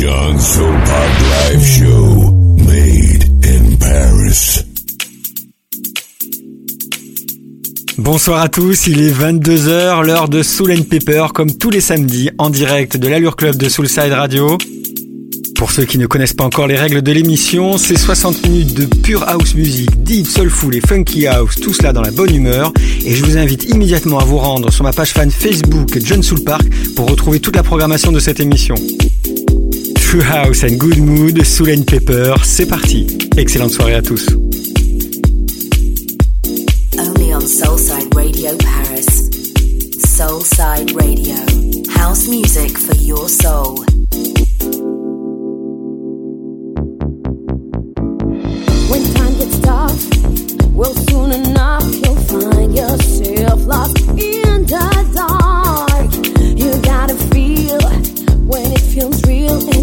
John Live Show, made in Paris. Bonsoir à tous, il est 22h, l'heure de Soul and Pepper, comme tous les samedis, en direct de l'Allure Club de Soulside Radio. Pour ceux qui ne connaissent pas encore les règles de l'émission, c'est 60 minutes de pure house music, deep, soulful et funky house, tout cela dans la bonne humeur. Et je vous invite immédiatement à vous rendre sur ma page fan Facebook John Soul Park pour retrouver toute la programmation de cette émission. True House and Good Mood, Soul and Pepper, c'est parti. Excellente soirée à tous. Only on Soulside Radio Paris. Soulside Radio. House music for your soul. When time gets tough, well, soon enough you'll find yourself lost in the dark. You gotta feel when it feels real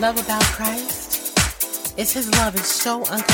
love about Christ? Is his love is so unconditional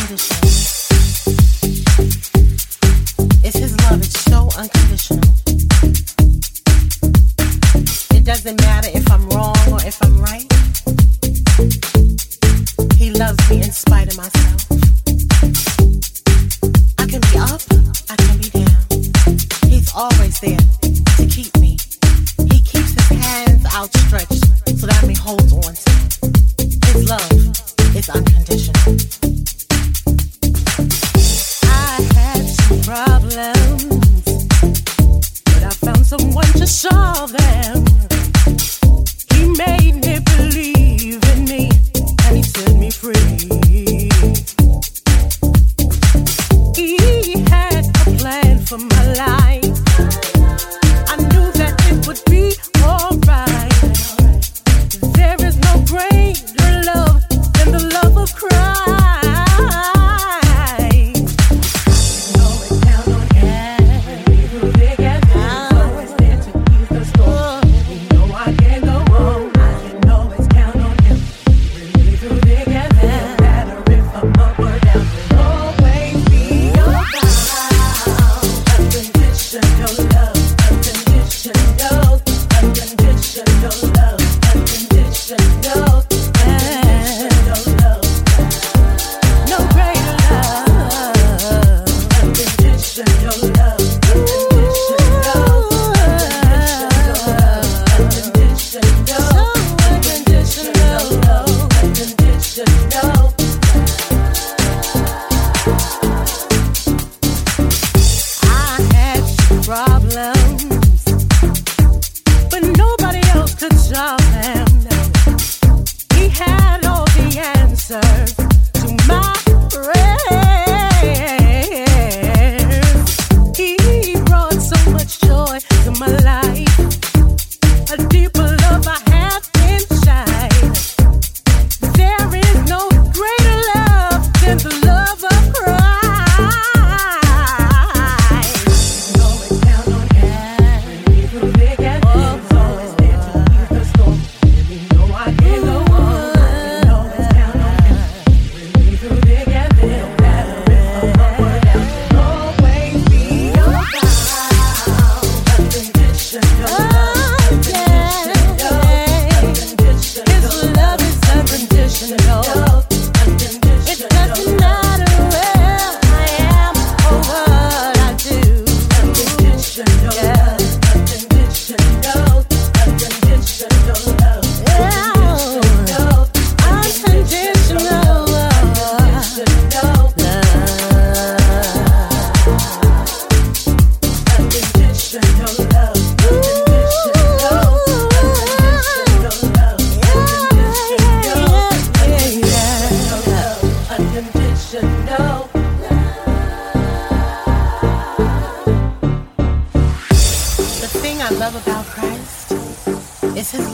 Yeah.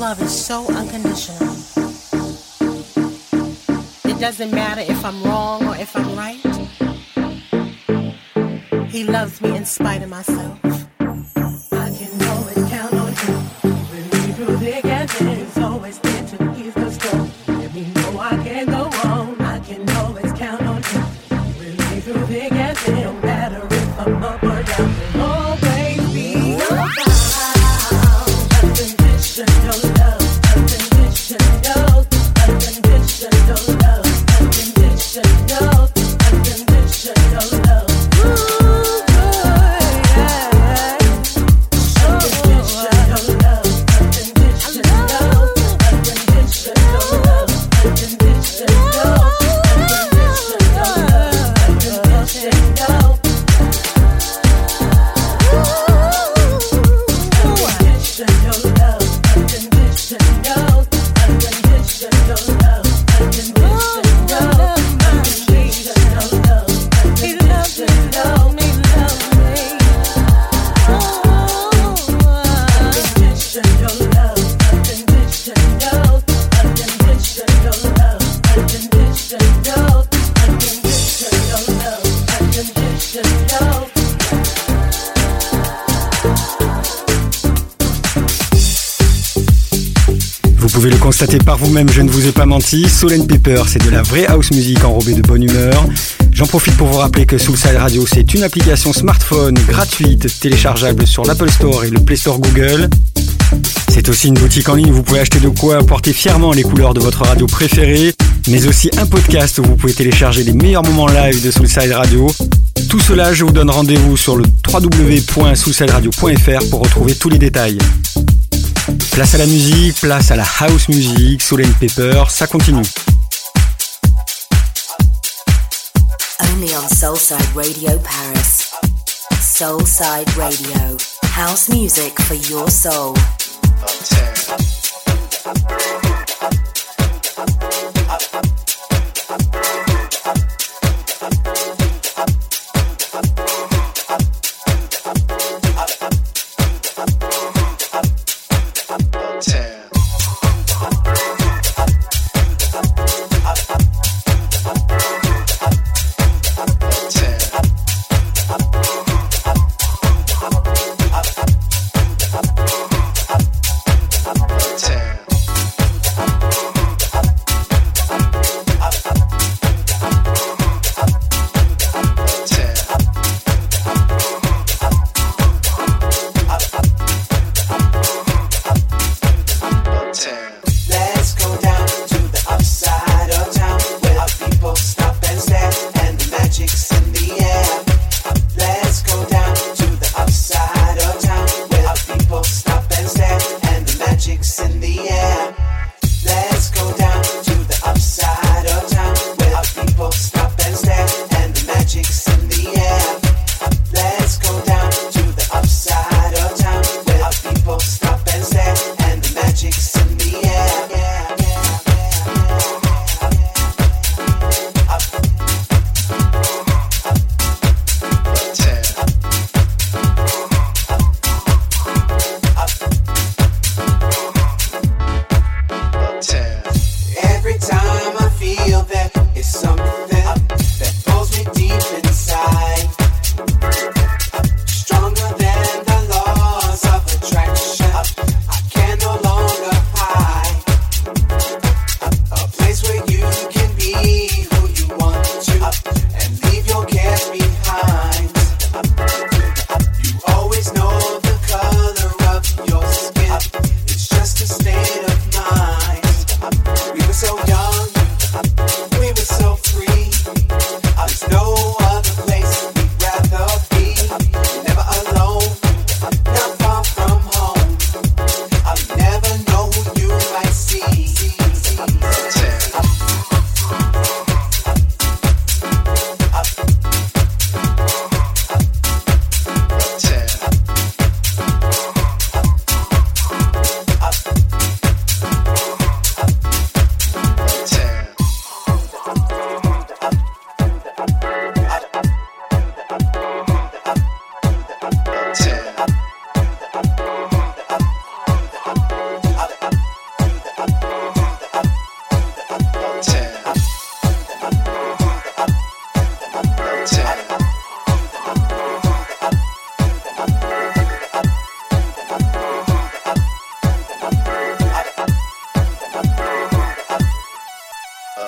love is so unconditional. It doesn't matter if I'm wrong or if I'm right. He loves me in spite of myself. Pouvez le constater par vous-même, je ne vous ai pas menti, Soul and Pepper, c'est de la vraie house music enrobée de bonne humeur. J'en profite pour vous rappeler que Soulside Radio, c'est une application smartphone gratuite, téléchargeable sur l'Apple Store et le Play Store Google. C'est aussi une boutique en ligne où vous pouvez acheter de quoi porter fièrement les couleurs de votre radio préférée, mais aussi un podcast où vous pouvez télécharger les meilleurs moments live de Soulside Radio. Tout cela, je vous donne rendez-vous sur le www.soulsideradio.fr pour retrouver tous les détails. Place à la musique, place à la house music, Soul and Pepper, ça continue. Only on Soulside Radio Paris. Soulside Radio. House music for your soul.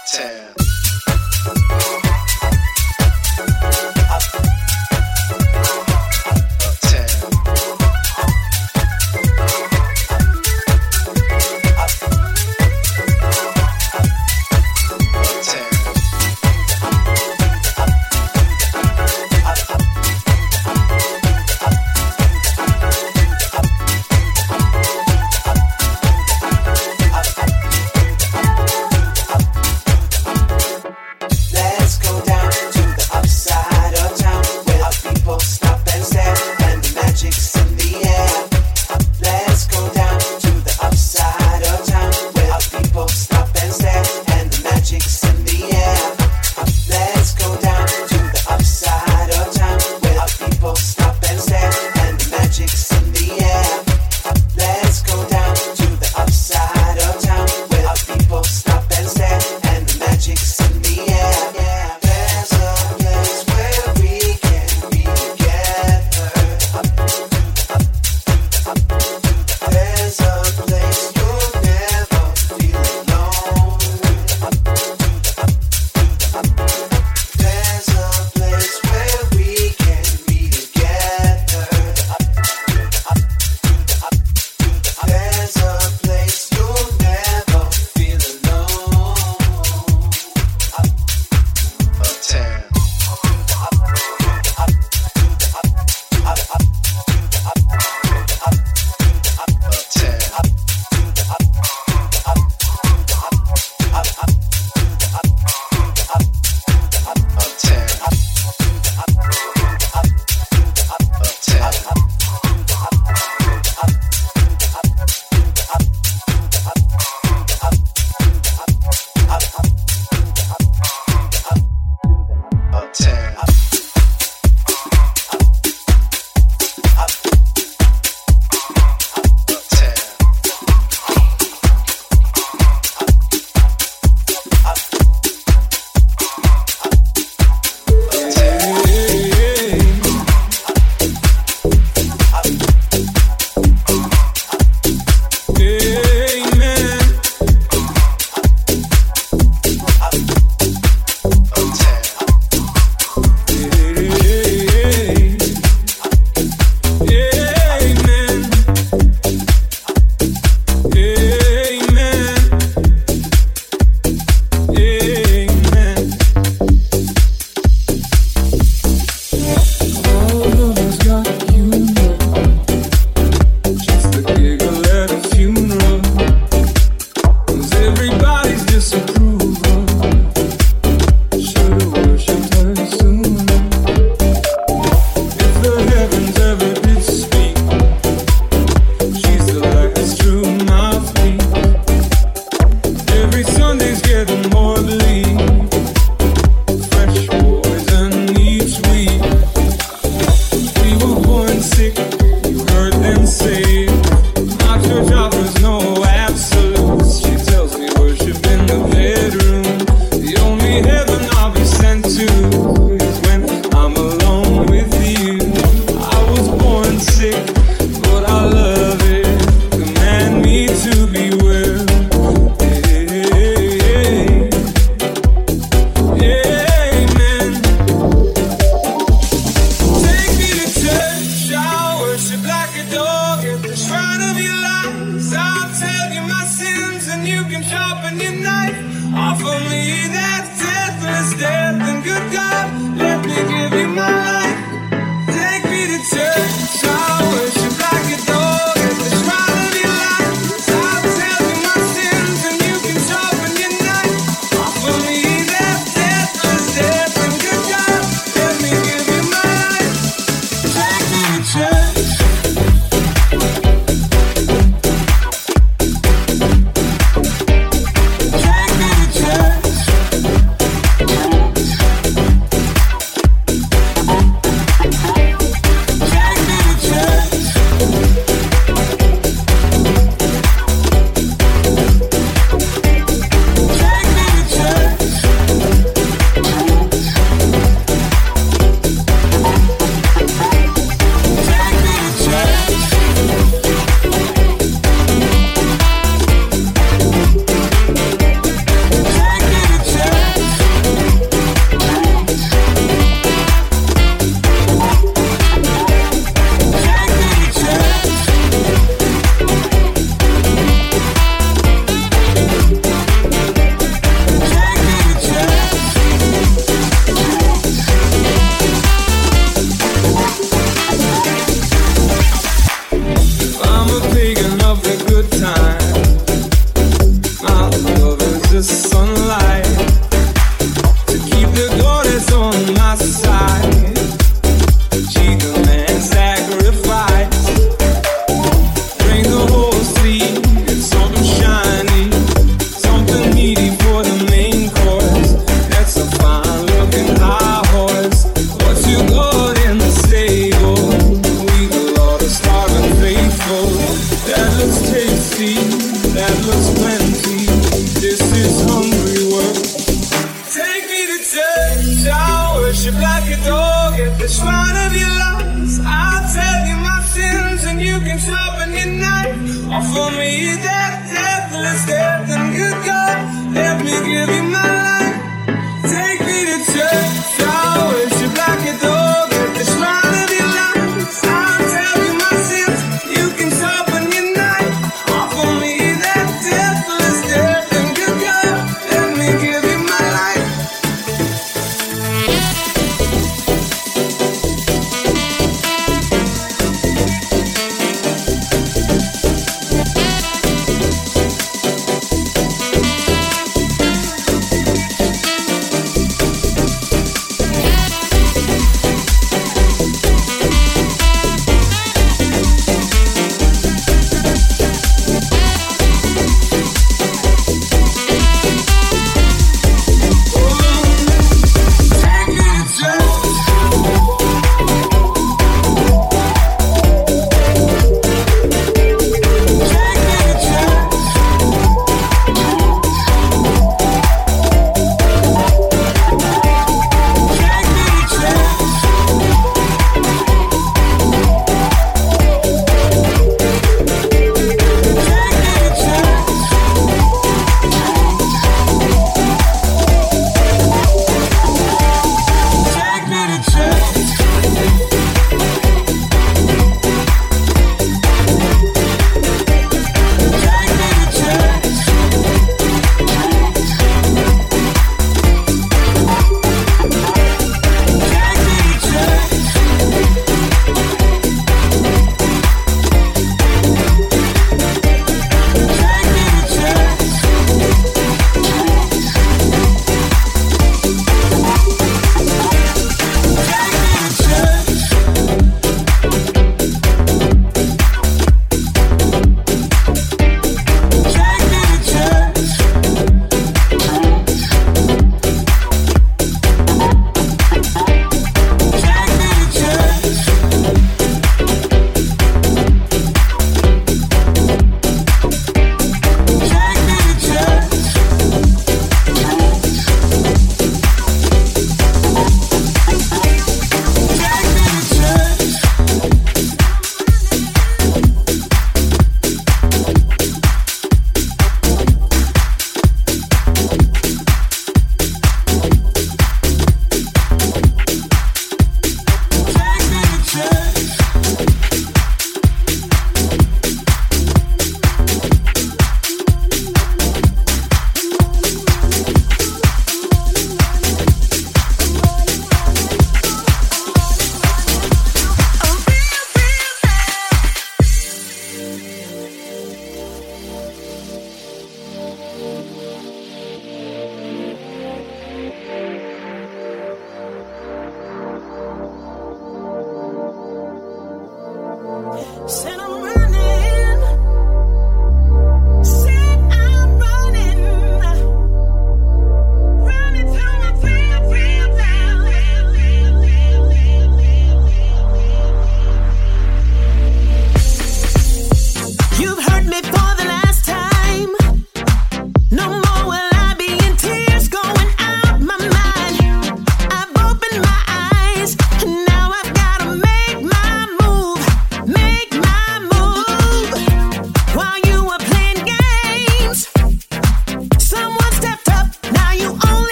uptown.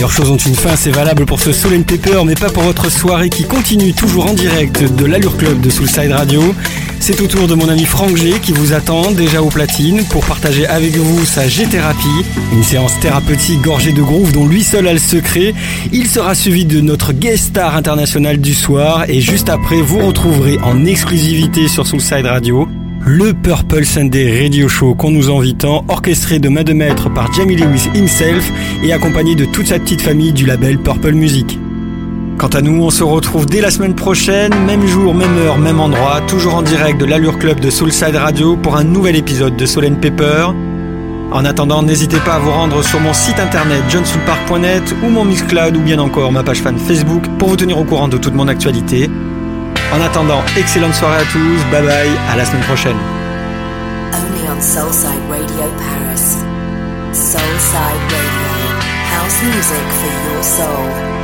Meilleures choses ont une fin, c'est valable pour ce Soul Pepper, mais pas pour votre soirée qui continue toujours en direct de l'Allure Club de Soulside Radio. C'est au tour de mon ami Franck G qui vous attend déjà aux platines pour partager avec vous sa G-thérapie, une séance thérapeutique gorgée de groove dont lui seul a le secret. Il sera suivi de notre guest star international du soir et juste après vous retrouverez en exclusivité sur Soulside Radio le Purple Sunday Radio Show qu'on nous envie tant, orchestré de main de maître par Jamie Lewis himself et accompagné de toute sa petite famille du label Purple Music. Quant à nous, on se retrouve dès la semaine prochaine, même jour, même heure, même endroit, toujours en direct de l'Allure Club de Soulside Radio pour un nouvel épisode de Soul Pepper. En attendant, n'hésitez pas à vous rendre sur mon site internet johnsoulpark.net ou mon Mixcloud ou bien encore ma page fan Facebook pour vous tenir au courant de toute mon actualité. En attendant, excellente soirée à tous, bye bye, à la semaine prochaine. Only on Soulside Radio Paris. Soulside Radio. House music for your soul.